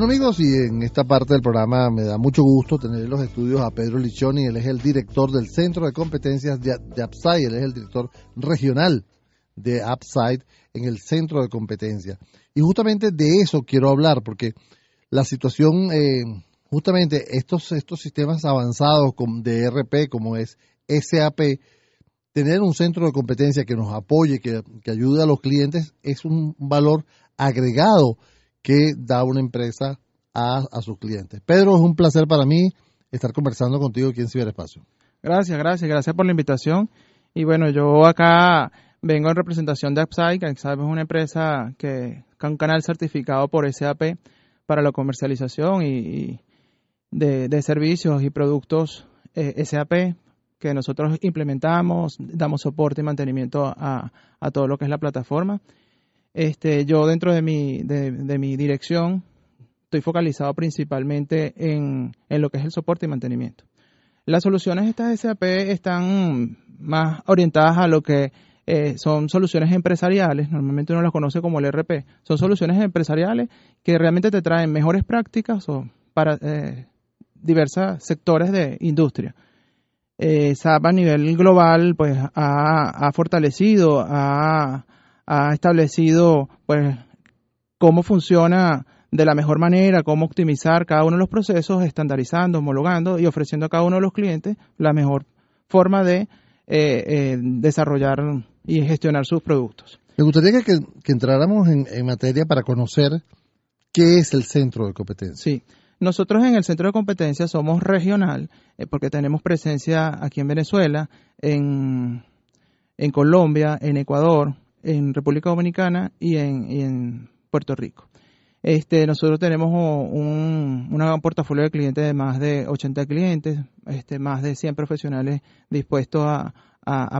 Bueno amigos, y en esta parte del programa me da mucho gusto tener en los estudios a Pedro Lichoni, él es el director del Centro de Competencias de, Upside, él es el director regional de Upside en el Centro de Competencias. Y justamente de eso quiero hablar, porque la situación, eh, justamente estos, estos sistemas avanzados de ERP como es SAP, tener un centro de competencia que nos apoye, que, que ayude a los clientes, es un valor agregado que da una empresa a, sus clientes. Pedro, es un placer para mí estar conversando contigo aquí en Ciberespacio. Gracias, gracias, gracias por la invitación. Y bueno, yo acá vengo en representación de Upside, que es una empresa que, un canal certificado por SAP para la comercialización y, de, servicios y productos eh, SAP que nosotros implementamos, damos soporte y mantenimiento a, a todo lo que es la plataforma. Este, yo dentro de mi, de, mi dirección estoy focalizado principalmente en, en, lo que es el soporte y mantenimiento. Las soluciones estas SAP están más orientadas a lo que eh, son soluciones empresariales, normalmente uno las conoce como el RP, son soluciones empresariales que realmente te traen mejores prácticas o para eh, diversos sectores de industria. Eh, SAP a nivel global pues ha, ha fortalecido, ha ha establecido pues cómo funciona de la mejor manera, cómo optimizar cada uno de los procesos, estandarizando, homologando y ofreciendo a cada uno de los clientes la mejor forma de eh, eh, desarrollar y gestionar sus productos. Me gustaría que, entráramos en, materia para conocer qué es el centro de competencia. Sí, nosotros en el centro de competencia somos regional eh, porque tenemos presencia aquí en Venezuela, en, en Colombia, en Ecuador, en República Dominicana y en, Puerto Rico. Este, nosotros tenemos un, un, portafolio de clientes de más de 80 clientes, este, más de 100 profesionales dispuestos a,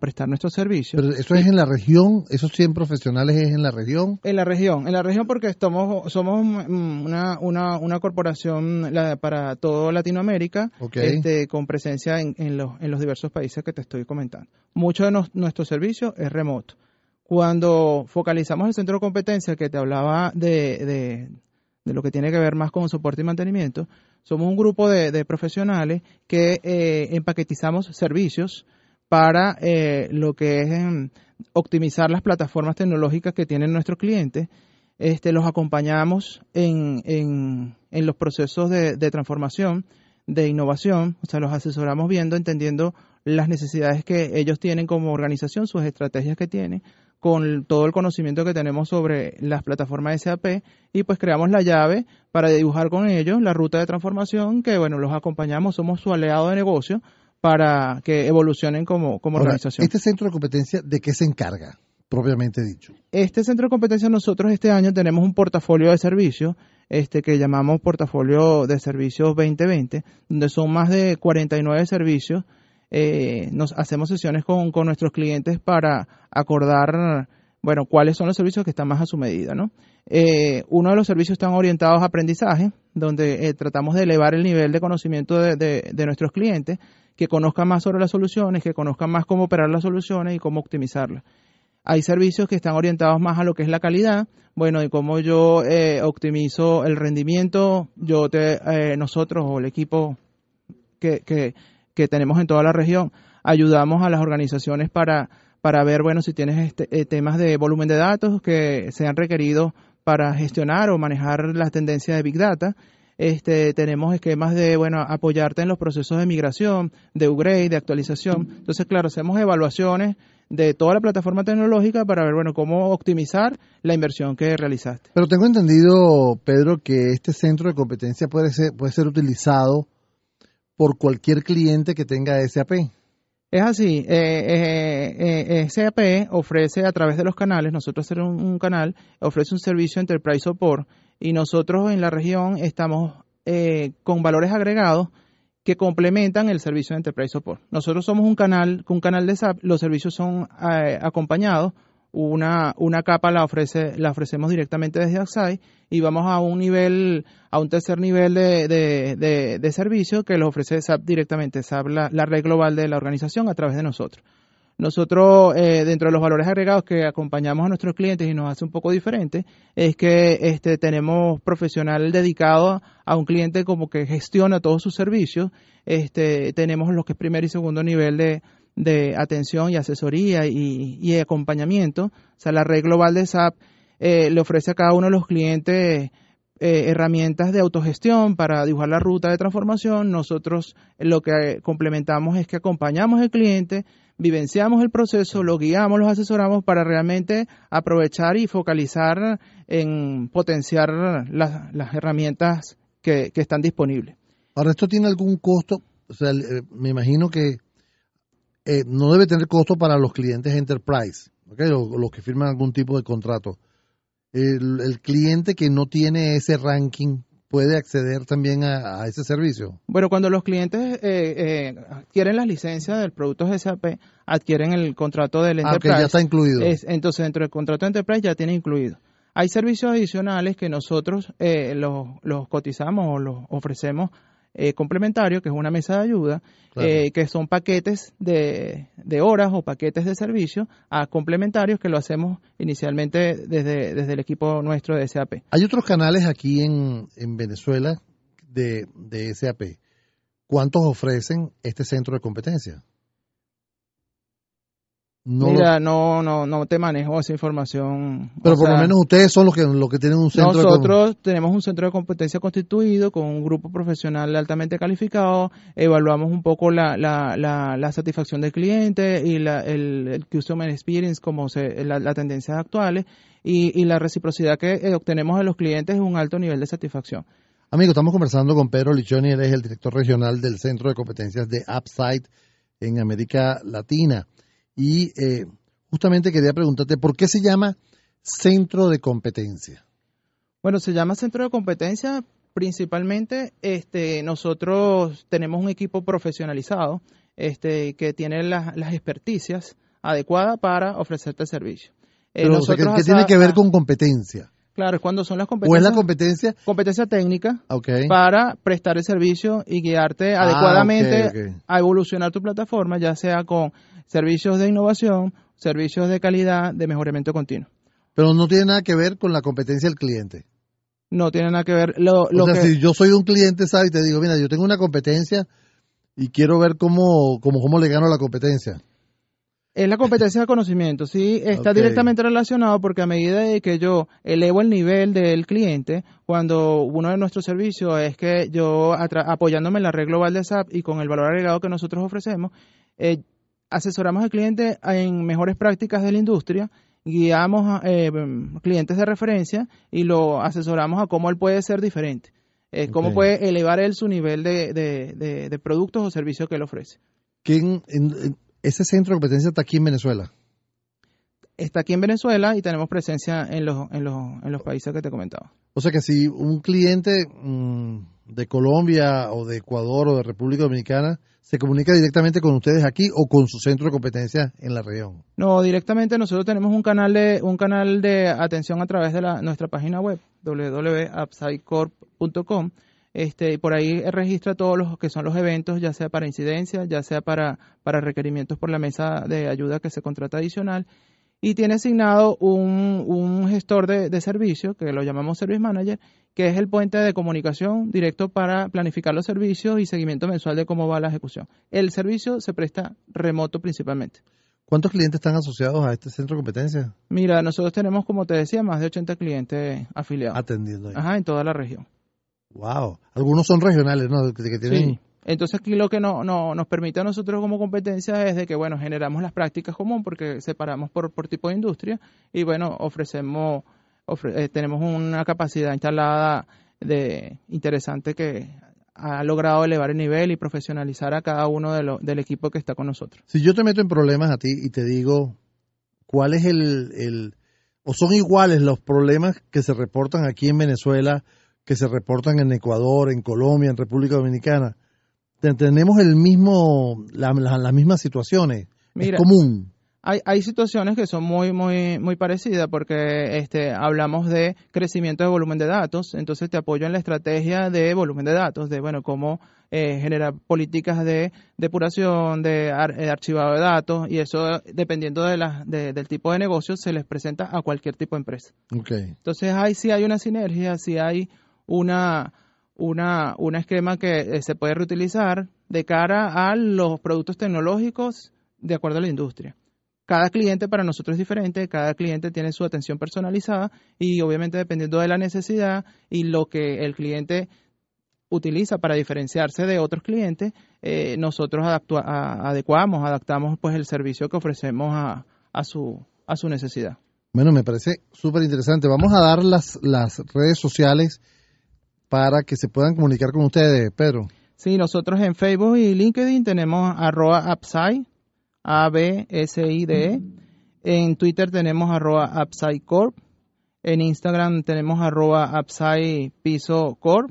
prestar nuestros servicios. Pero eso es en la región, esos 100 profesionales es en la región. En la región, en la región porque estamos, somos una, una, una corporación para toda Latinoamérica, este, con presencia en, en, los, en los diversos países que te estoy comentando. Mucho de nuestro servicio es remoto. Cuando focalizamos el centro de competencia que te hablaba de, lo que tiene que ver más con soporte y mantenimiento, somos un grupo de, profesionales que eh, empaquetizamos servicios para eh, lo que es em, optimizar las plataformas tecnológicas que tienen nuestros clientes. Este, los acompañamos en, en, en los procesos de, de, transformación, de innovación, o sea, los asesoramos viendo, entendiendo las necesidades que ellos tienen como organización, sus estrategias que tienen, con todo el conocimiento que tenemos sobre las plataformas SAP y pues creamos la llave para dibujar con ellos la ruta de transformación que bueno, los acompañamos, somos su aliado de negocio para que evolucionen como, como organización. ¿Este centro de competencia de qué se encarga? propiamente dicho. Este centro de competencia nosotros este año tenemos un portafolio de servicios este que llamamos portafolio de servicios 2020, donde son más de 49 servicios eh, nos hacemos sesiones con, nuestros clientes para acordar, bueno, cuáles son los servicios que están más a su medida, ¿no? Eh, uno de los servicios están orientados a aprendizaje, donde eh, tratamos de elevar el nivel de conocimiento de, nuestros clientes, que conozcan más sobre las soluciones, que conozcan más cómo operar las soluciones y cómo optimizarlas. Hay servicios que están orientados más a lo que es la calidad, bueno, y cómo yo optimizo el rendimiento, yo te, nosotros o el equipo que, que tenemos en toda la región. Ayudamos a las organizaciones para, para ver, bueno, si tienes este, eh, temas de volumen de datos que sean requeridos para gestionar o manejar las tendencias de Big Data. Este, tenemos esquemas de, bueno, apoyarte en los procesos de migración, de upgrade, de actualización. Entonces, claro, hacemos evaluaciones de toda la plataforma tecnológica para ver, bueno, cómo optimizar la inversión que realizaste. Pero tengo entendido, Pedro, que este centro de competencia puede ser, puede ser utilizado por cualquier cliente que tenga SAP. Es así, eh, eh, eh SAP ofrece a través de los canales, nosotros tenemos un, canal, ofrece un servicio Enterprise Support y nosotros en la región estamos con valores agregados que complementan el servicio de Enterprise Support. Nosotros somos un canal, un canal de SAP, los servicios son acompañados una, una capa la ofrece la ofrecemos directamente desde Axai y vamos a un nivel a un tercer nivel de, de, servicio que lo ofrece SAP directamente SAP la, red global de la organización a través de nosotros Nosotros, eh, dentro de los valores agregados que acompañamos a nuestros clientes y nos hace un poco diferente, es que este, tenemos profesional dedicado a un cliente como que gestiona todos sus servicios. Este, tenemos lo que es primer y segundo nivel de, de atención y asesoría y, acompañamiento. O sea, la red global de SAP eh, le ofrece a cada uno de los clientes eh, herramientas de autogestión para dibujar la ruta de transformación. Nosotros lo que complementamos es que acompañamos al cliente, vivenciamos el proceso, lo guiamos, los asesoramos para realmente aprovechar y focalizar en potenciar las, herramientas que, están disponibles. Ahora, ¿esto tiene algún costo? O sea, eh, me imagino que eh, no debe tener costo para los clientes enterprise, ¿okay? los que firman algún tipo de contrato el, cliente que no tiene ese ranking puede acceder también a, ese servicio? Bueno, cuando los clientes eh, eh, adquieren las licencias del producto SAP, adquieren el contrato del Enterprise. Ah, ya está incluido. entonces, dentro del contrato de Enterprise ya tiene incluido. Hay servicios adicionales que nosotros eh, los, los cotizamos o los ofrecemos eh, complementario, que es una mesa de ayuda, eh, que son paquetes de, de, horas o paquetes de servicio a complementarios que lo hacemos inicialmente desde, desde el equipo nuestro de SAP. Hay otros canales aquí en, en Venezuela de, de SAP. ¿Cuántos ofrecen este centro de competencia? Mira, no, no, no te manejo esa información. Pero por lo menos ustedes son los que, los que tienen un centro Nosotros tenemos un centro de competencia constituido con un grupo profesional altamente calificado. Evaluamos un poco la, la, la, satisfacción del cliente y la, el, el Customer Experience, como se, la, las tendencias actuales. Y, y la reciprocidad que eh, obtenemos de los clientes es un alto nivel de satisfacción. Amigo, estamos conversando con Pedro Lichoni, él es el director regional del Centro de Competencias de Upside en América Latina. Y eh, justamente quería preguntarte, ¿por qué se llama centro de competencia? Bueno, se llama centro de competencia principalmente este, nosotros tenemos un equipo profesionalizado este, que tiene las, las experticias adecuadas para ofrecerte servicio. Eh, Pero, ¿qué, tiene que ver con competencia? Claro, cuando son las competencias. ¿O es la competencia? Competencia técnica para prestar el servicio y guiarte ah, adecuadamente a evolucionar tu plataforma, ya sea con servicios de innovación, servicios de calidad, de mejoramiento continuo. Pero no tiene nada que ver con la competencia del cliente. No tiene nada que ver. Lo, o sea, si yo soy un cliente, ¿sabes? Y te digo, mira, yo tengo una competencia y quiero ver cómo, cómo, cómo le gano la competencia. Es la competencia de conocimiento, sí, está directamente relacionado porque a medida de que yo elevo el nivel del cliente, cuando uno de nuestros servicios es que yo, apoyándome en la red global de SAP y con el valor agregado que nosotros ofrecemos, eh, asesoramos al cliente en mejores prácticas de la industria, guiamos a eh, clientes de referencia y lo asesoramos a cómo él puede ser diferente, eh, cómo puede elevar él su nivel de, de, productos o servicios que él ofrece. ¿Quién, ese centro de competencia está aquí en Venezuela. Está aquí en Venezuela y tenemos presencia en los, en los, en los países que te comentaba. O sea que si un cliente mm, de Colombia o de Ecuador o de República Dominicana se comunica directamente con ustedes aquí o con su centro de competencia en la región. No, directamente nosotros tenemos un canal de un canal de atención a través de la, nuestra página web www.upsidecorp.com este, por ahí registra todos los que son los eventos, ya sea para incidencia, ya sea para, para requerimientos por la mesa de ayuda que se contrata adicional. Y tiene asignado un, un gestor de, de servicio, que lo llamamos Service Manager, que es el puente de comunicación directo para planificar los servicios y seguimiento mensual de cómo va la ejecución. El servicio se presta remoto principalmente. ¿Cuántos clientes están asociados a este centro de competencia? Mira, nosotros tenemos, como te decía, más de 80 clientes afiliados. Atendiendo. Ahí. Ajá, en toda la región. Wow. Algunos son regionales, ¿no? Que tienen... Sí. Entonces aquí lo que no, no, nos permite a nosotros como competencia es de que, bueno, generamos las prácticas comunes porque separamos por, por tipo de industria y, bueno, ofrecemos, eh, tenemos una capacidad instalada de interesante que ha logrado elevar el nivel y profesionalizar a cada uno de lo, del equipo que está con nosotros. Si yo te meto en problemas a ti y te digo, ¿cuál es el, el o son iguales los problemas que se reportan aquí en Venezuela que se reportan en Ecuador, en Colombia, en República Dominicana. Tenemos el mismo, las mismas situaciones. es común. hay, hay situaciones que son muy, muy, muy parecidas porque este, hablamos de crecimiento de volumen de datos, entonces te apoyo en la estrategia de volumen de datos, de bueno, cómo eh, generar políticas de depuración, de eh, archivado de datos, y eso dependiendo de la, del tipo de negocio se les presenta a cualquier tipo de empresa. Okay. Entonces ahí sí hay una sinergia, sí hay una, una, un esquema que eh, se puede reutilizar de cara a los productos tecnológicos de acuerdo a la industria. Cada cliente para nosotros es diferente, cada cliente tiene su atención personalizada y obviamente dependiendo de la necesidad y lo que el cliente utiliza para diferenciarse de otros clientes, eh, nosotros adecuamos, adaptamos pues el servicio que ofrecemos a, a, su, a su necesidad. Bueno, me parece súper interesante. Vamos a dar las, las redes sociales para que se puedan comunicar con ustedes, Pedro. Sí, nosotros en Facebook y LinkedIn tenemos arroba Upside, A-B-S-I-D-E. En Twitter tenemos arroba Upside Corp. En Instagram tenemos arroba Upside Piso Corp.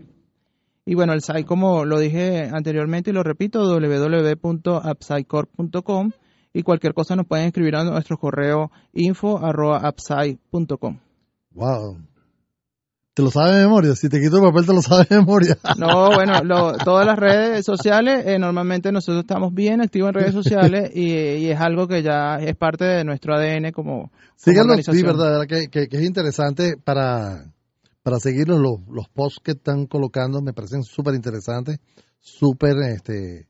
Y bueno, el site, como lo dije anteriormente y lo repito, www.upsidecorp.com. Y cualquier cosa nos pueden escribir a nuestro correo info arroba upside.com. Wow, te lo sabes de memoria. Si te quito el papel, te lo sabes de memoria. No, bueno, todas las redes sociales, eh, normalmente nosotros estamos bien activos en redes sociales y, es algo que ya es parte de nuestro ADN como. Síganlo, sí, verdad, que, que, es interesante para, para seguir los, los posts que están colocando. Me parecen súper interesantes, súper este,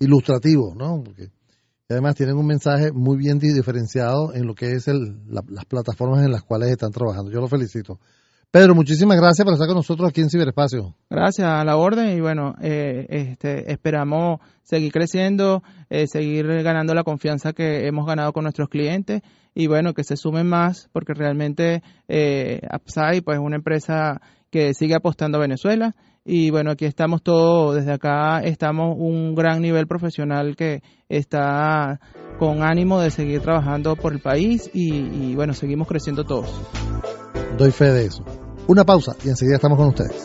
ilustrativos, ¿no? Porque además tienen un mensaje muy bien diferenciado en lo que es el, las plataformas en las cuales están trabajando. Yo los felicito. Pedro, muchísimas gracias por estar con nosotros aquí en Ciberespacio. Gracias a la orden y bueno, eh, este, esperamos seguir creciendo, eh, seguir ganando la confianza que hemos ganado con nuestros clientes y bueno, que se sumen más porque realmente eh, Upside pues es una empresa que sigue apostando a Venezuela y bueno, aquí estamos todos, desde acá estamos un gran nivel profesional que está con ánimo de seguir trabajando por el país y, y bueno, seguimos creciendo todos. Doy fe de eso. Una pausa y enseguida estamos con ustedes.